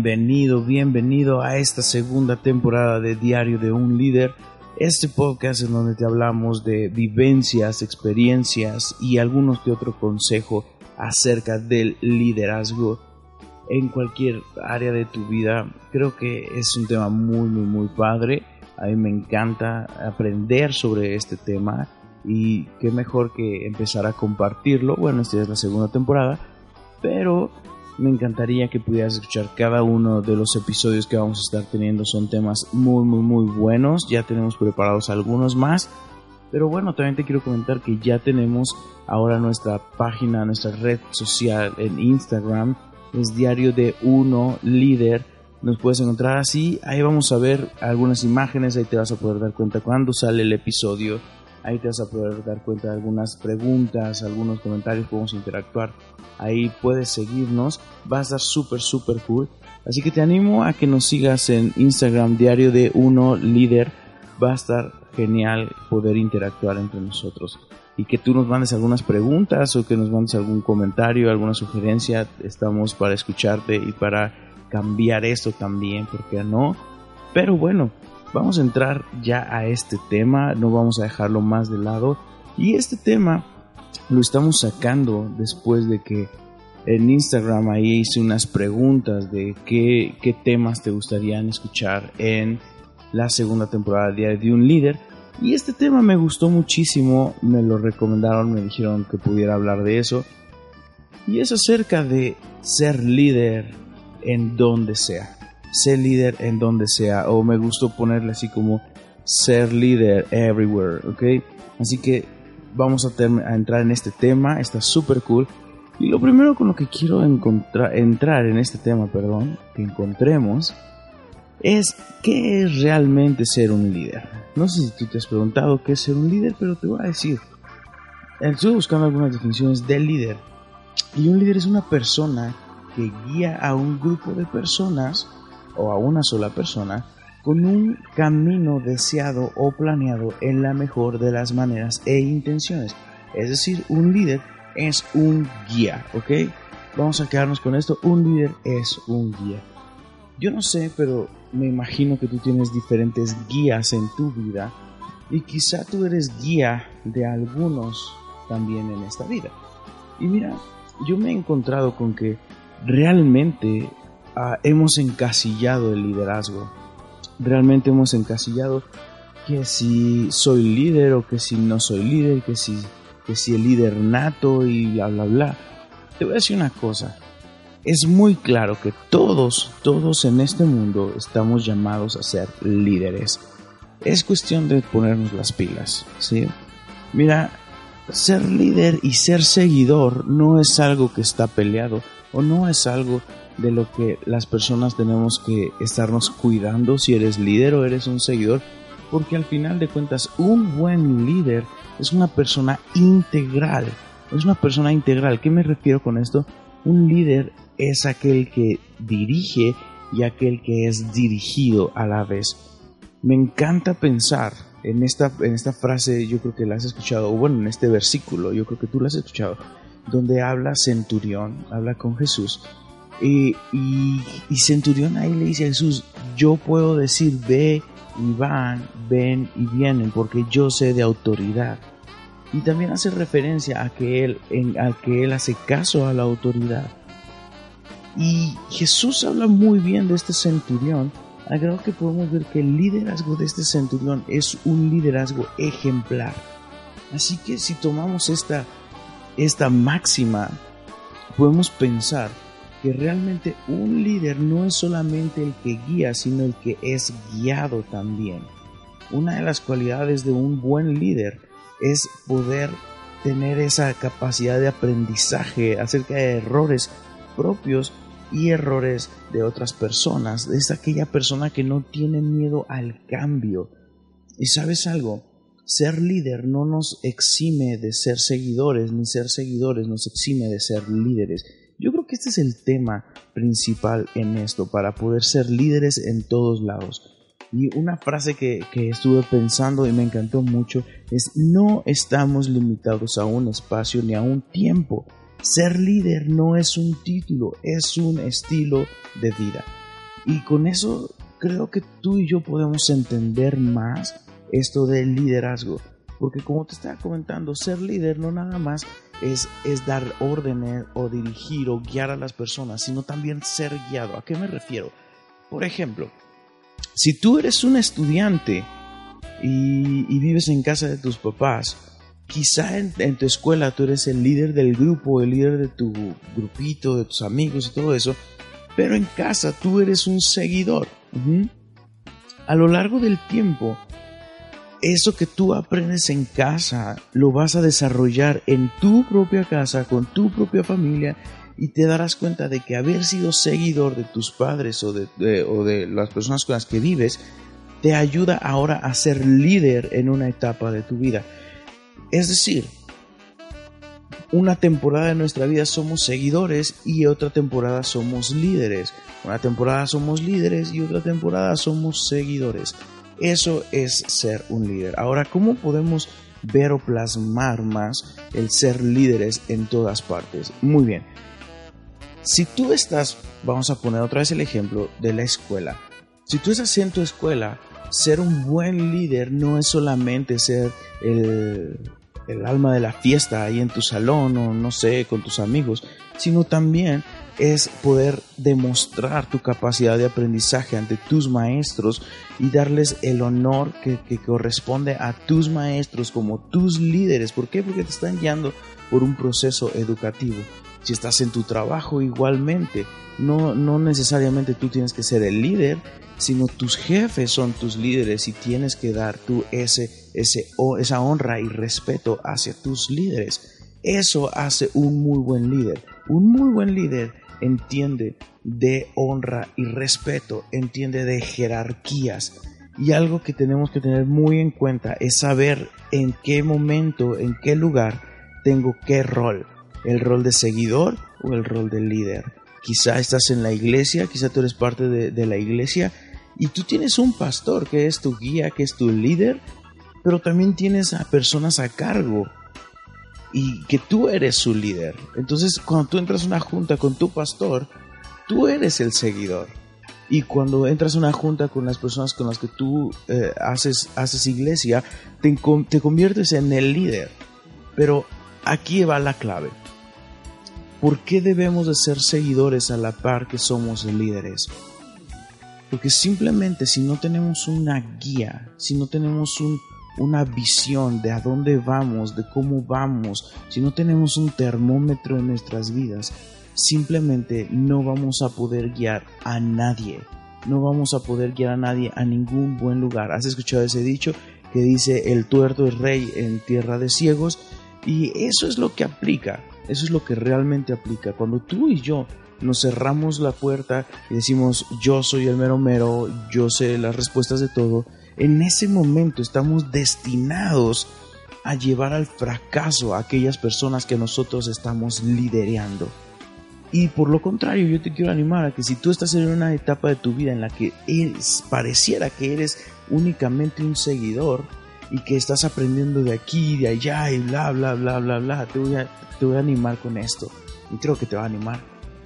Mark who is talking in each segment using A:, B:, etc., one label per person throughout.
A: Bienvenido, bienvenido a esta segunda temporada de Diario de un Líder. Este podcast en donde te hablamos de vivencias, experiencias y algunos que otro consejo acerca del liderazgo en cualquier área de tu vida. Creo que es un tema muy, muy, muy padre. A mí me encanta aprender sobre este tema y qué mejor que empezar a compartirlo. Bueno, esta es la segunda temporada, pero me encantaría que pudieras escuchar cada uno de los episodios que vamos a estar teniendo. Son temas muy, muy, muy buenos. Ya tenemos preparados algunos más. Pero bueno, también te quiero comentar que ya tenemos ahora nuestra página, nuestra red social en Instagram. Es diario de uno líder. Nos puedes encontrar así. Ahí vamos a ver algunas imágenes. Ahí te vas a poder dar cuenta cuando sale el episodio. Ahí te vas a poder dar cuenta de algunas preguntas, algunos comentarios, podemos interactuar. Ahí puedes seguirnos, va a estar súper, súper cool. Así que te animo a que nos sigas en Instagram, diario de uno líder. Va a estar genial poder interactuar entre nosotros. Y que tú nos mandes algunas preguntas o que nos mandes algún comentario, alguna sugerencia. Estamos para escucharte y para cambiar esto también, porque no? Pero bueno, vamos a entrar ya a este tema, no vamos a dejarlo más de lado. Y este tema lo estamos sacando después de que en Instagram ahí hice unas preguntas de qué, qué temas te gustarían escuchar en la segunda temporada de un líder. Y este tema me gustó muchísimo, me lo recomendaron, me dijeron que pudiera hablar de eso. Y es acerca de ser líder en donde sea ser líder en donde sea, o me gustó ponerle así como ser líder everywhere, ¿ok? Así que vamos a, entrar en este tema, está súper cool. Y lo primero con lo que quiero entrar en este tema, perdón, que encontremos, es qué es realmente ser un líder. No sé si tú te has preguntado qué es ser un líder, pero te voy a decir. Estuve buscando algunas definiciones del líder. Y un líder es una persona que guía a un grupo de personas o a una sola persona con un camino deseado o planeado en la mejor de las maneras e intenciones. Es decir, un líder es un guía, ¿ok? Vamos a quedarnos con esto. Un líder es un guía. Yo no sé, pero me imagino que tú tienes diferentes guías en tu vida y quizá tú eres guía de algunos también en esta vida. Y mira, yo me he encontrado con que realmente Ah, hemos encasillado el liderazgo. Realmente hemos encasillado que si soy líder o que si no soy líder, que si, que si el líder nato y bla, bla, bla. Te voy a decir una cosa. Es muy claro que todos, todos en este mundo estamos llamados a ser líderes. Es cuestión de ponernos las pilas, ¿sí? Mira, ser líder y ser seguidor no es algo que está peleado o no es algo de lo que las personas tenemos que estarnos cuidando si eres líder o eres un seguidor, porque al final de cuentas un buen líder es una persona integral, es una persona integral. ¿Qué me refiero con esto? Un líder es aquel que dirige y aquel que es dirigido a la vez. Me encanta pensar en esta, en esta frase, yo creo que la has escuchado, o bueno, en este versículo, yo creo que tú la has escuchado, donde habla Centurión, habla con Jesús y, Centurión ahí le dice a Jesús, yo puedo decir ve y van, ven y vienen, porque yo sé de autoridad. Y también hace referencia a que él, que él hace caso a la autoridad. Y Jesús habla muy bien de este centurión, al grado que podemos ver que el liderazgo de este centurión es un liderazgo ejemplar. Así que si tomamos esta, esta máxima, podemos pensar que realmente un líder no es solamente el que guía, sino el que es guiado también. Una de las cualidades de un buen líder es poder tener esa capacidad de aprendizaje acerca de errores propios y errores de otras personas. Es aquella persona que no tiene miedo al cambio. Y sabes algo, ser líder no nos exime de ser seguidores, ni ser seguidores nos exime de ser líderes. Que este es el tema principal en esto, para poder ser líderes en todos lados. Y una frase que, estuve pensando y me encantó mucho es, no estamos limitados a un espacio ni a un tiempo. Ser líder no es un título, es un estilo de vida. Y con eso creo que tú y yo podemos entender más esto del liderazgo. Porque como te estaba comentando, ser líder no nada más es, es dar órdenes o dirigir o guiar a las personas, sino también ser guiado. ¿A qué me refiero? Por ejemplo, si tú eres un estudiante y, vives en casa de tus papás, quizá en, tu escuela tú eres el líder del grupo, el líder de tu grupito, de tus amigos y todo eso, pero en casa tú eres un seguidor. A lo largo del tiempo, eso que tú aprendes en casa lo vas a desarrollar en tu propia casa, con tu propia familia, y te darás cuenta de que haber sido seguidor de tus padres o de, o de las personas con las que vives te ayuda ahora a ser líder en una etapa de tu vida. Es decir, una temporada de nuestra vida somos seguidores y otra temporada somos líderes. Una temporada somos líderes y otra temporada somos seguidores. Eso es ser un líder. Ahora, ¿cómo podemos ver o plasmar más el ser líderes en todas partes? Muy bien. Si tú estás, vamos a poner otra vez el ejemplo de la escuela. Si tú estás en tu escuela, ser un buen líder no es solamente ser el, el alma de la fiesta ahí en tu salón o no sé, con tus amigos, sino también es poder demostrar tu capacidad de aprendizaje ante tus maestros y darles el honor que, corresponde a tus maestros como tus líderes. ¿Por qué? Porque te están guiando por un proceso educativo. Si estás en tu trabajo igualmente, no, no necesariamente tú tienes que ser el líder, sino tus jefes son tus líderes y tienes que dar tú ese, ese, esa honra y respeto hacia tus líderes. Eso hace un muy buen líder. Un muy buen líder entiende de honra y respeto, entiende de jerarquías. Y algo que tenemos que tener muy en cuenta es saber en qué momento, en qué lugar tengo qué rol. El rol de seguidor o el rol de líder. Quizá estás en la iglesia, quizá tú eres parte de, de la iglesia y tú tienes un pastor que es tu guía, que es tu líder, pero también tienes a personas a cargo y que tú eres su líder. Entonces, cuando tú entras a una junta con tu pastor, tú eres el seguidor. Y cuando entras a una junta con las personas con las que tú eh, haces, haces iglesia, te, te conviertes en el líder. Pero aquí va la clave. ¿Por qué debemos de ser seguidores a la par que somos líderes? Porque simplemente si no tenemos una guía, si no tenemos un, una visión de a dónde vamos, de cómo vamos, si no tenemos un termómetro en nuestras vidas, simplemente no vamos a poder guiar a nadie. No vamos a poder guiar a nadie a ningún buen lugar. ¿Has escuchado ese dicho que dice el tuerto es rey en tierra de ciegos? Y eso es lo que aplica, eso es lo que realmente aplica. Cuando tú y yo nos cerramos la puerta y decimos yo soy el mero mero, yo sé las respuestas de todo, en ese momento estamos destinados a llevar al fracaso a aquellas personas que nosotros estamos liderando. Y por lo contrario, yo te quiero animar a que si tú estás en una etapa de tu vida en la que pareciera que eres únicamente un seguidor y que estás aprendiendo de aquí, de allá y bla, bla, bla, bla, bla, te voy a, te voy a animar con esto. Y creo que te va a animar.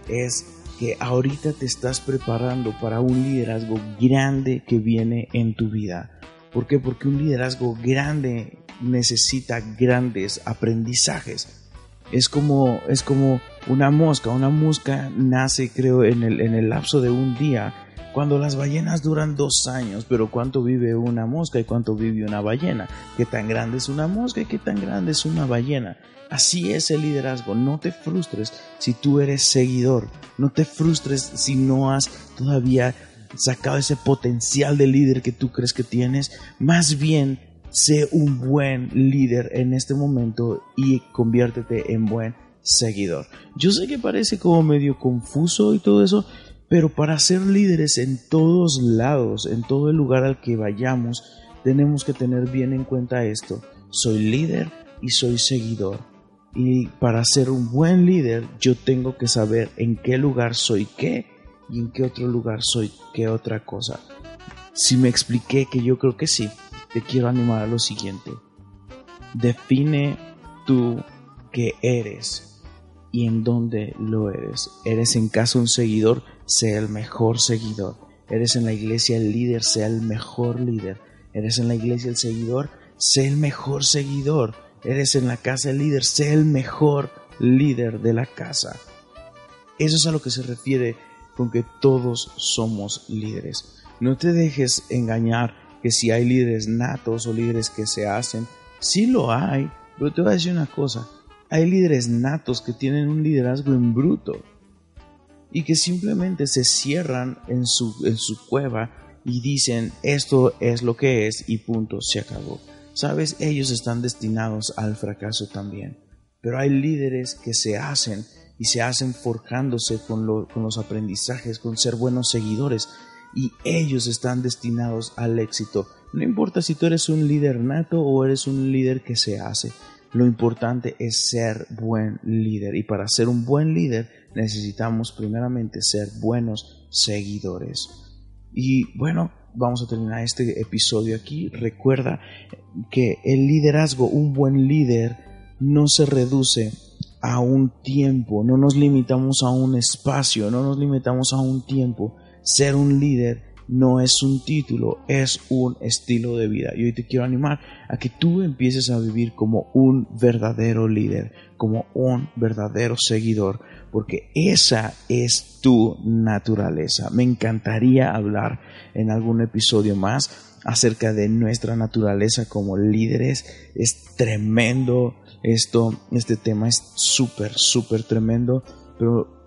A: Es que ahorita te estás preparando para un liderazgo grande que viene en tu vida. ¿Por qué? Porque un liderazgo grande necesita grandes aprendizajes. Es como, es como una mosca. Una mosca nace, creo, en el, en el lapso de un día. Cuando las ballenas duran dos años, pero ¿cuánto vive una mosca y cuánto vive una ballena? ¿Qué tan grande es una mosca y qué tan grande es una ballena? Así es el liderazgo. No te frustres si tú eres seguidor. No te frustres si no has todavía sacado ese potencial de líder que tú crees que tienes. Más bien, sé un buen líder en este momento y conviértete en buen seguidor. Yo sé que parece como medio confuso y todo eso, pero para ser líderes en todos lados, en todo el lugar al que vayamos, tenemos que tener bien en cuenta esto. Soy líder y soy seguidor. Y para ser un buen líder, yo tengo que saber en qué lugar soy qué y en qué otro lugar soy qué otra cosa. Si me expliqué que yo creo que sí, te quiero animar a lo siguiente. Define tú qué eres. y en dónde lo eres. Eres en casa un seguidor, sea el mejor seguidor. Eres en la iglesia el líder, sea el mejor líder. Eres en la iglesia el seguidor, sé el mejor seguidor. Eres en la casa el líder, sé el mejor líder de la casa. Eso es a lo que se refiere con que todos somos líderes. No te dejes engañar que si hay líderes natos o líderes que se hacen, sí lo hay, pero te voy a decir una cosa, hay líderes natos que tienen un liderazgo en bruto y que simplemente se cierran en su, en su cueva y dicen esto es lo que es y punto, se acabó. Sabes, ellos están destinados al fracaso también. Pero hay líderes que se hacen y se hacen forjándose con, con los aprendizajes, con ser buenos seguidores y ellos están destinados al éxito. No importa si tú eres un líder nato o eres un líder que se hace. Lo importante es ser buen líder y para ser un buen líder necesitamos primeramente ser buenos seguidores. Y bueno, vamos a terminar este episodio aquí. Recuerda que el liderazgo, un buen líder, no se reduce a un tiempo, no nos limitamos a un espacio, no nos limitamos a un tiempo. Ser un líder no es un título, es un estilo de vida. Y hoy te quiero animar a que tú empieces a vivir como un verdadero líder, como un verdadero seguidor, porque esa es tu naturaleza. Me encantaría hablar en algún episodio más acerca de nuestra naturaleza como líderes. Es tremendo esto, este tema es súper, súper tremendo, pero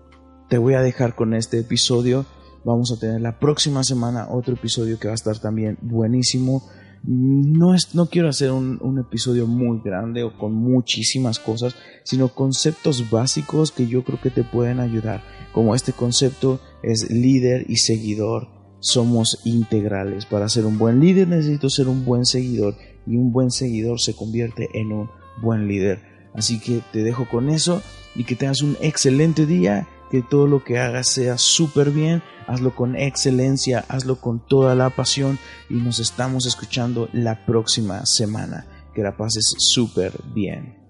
A: te voy a dejar con este episodio Vamos a tener la próxima semana otro episodio que va a estar también buenísimo. No, es, no quiero hacer un, un episodio muy grande o con muchísimas cosas, sino conceptos básicos que yo creo que te pueden ayudar. Como este concepto es líder y seguidor, somos integrales. Para ser un buen líder necesito ser un buen seguidor y un buen seguidor se convierte en un buen líder. Así que te dejo con eso y que tengas un excelente día que todo lo que hagas sea súper bien, hazlo con excelencia, hazlo con toda la pasión y nos estamos escuchando la próxima semana. Que la pases súper bien.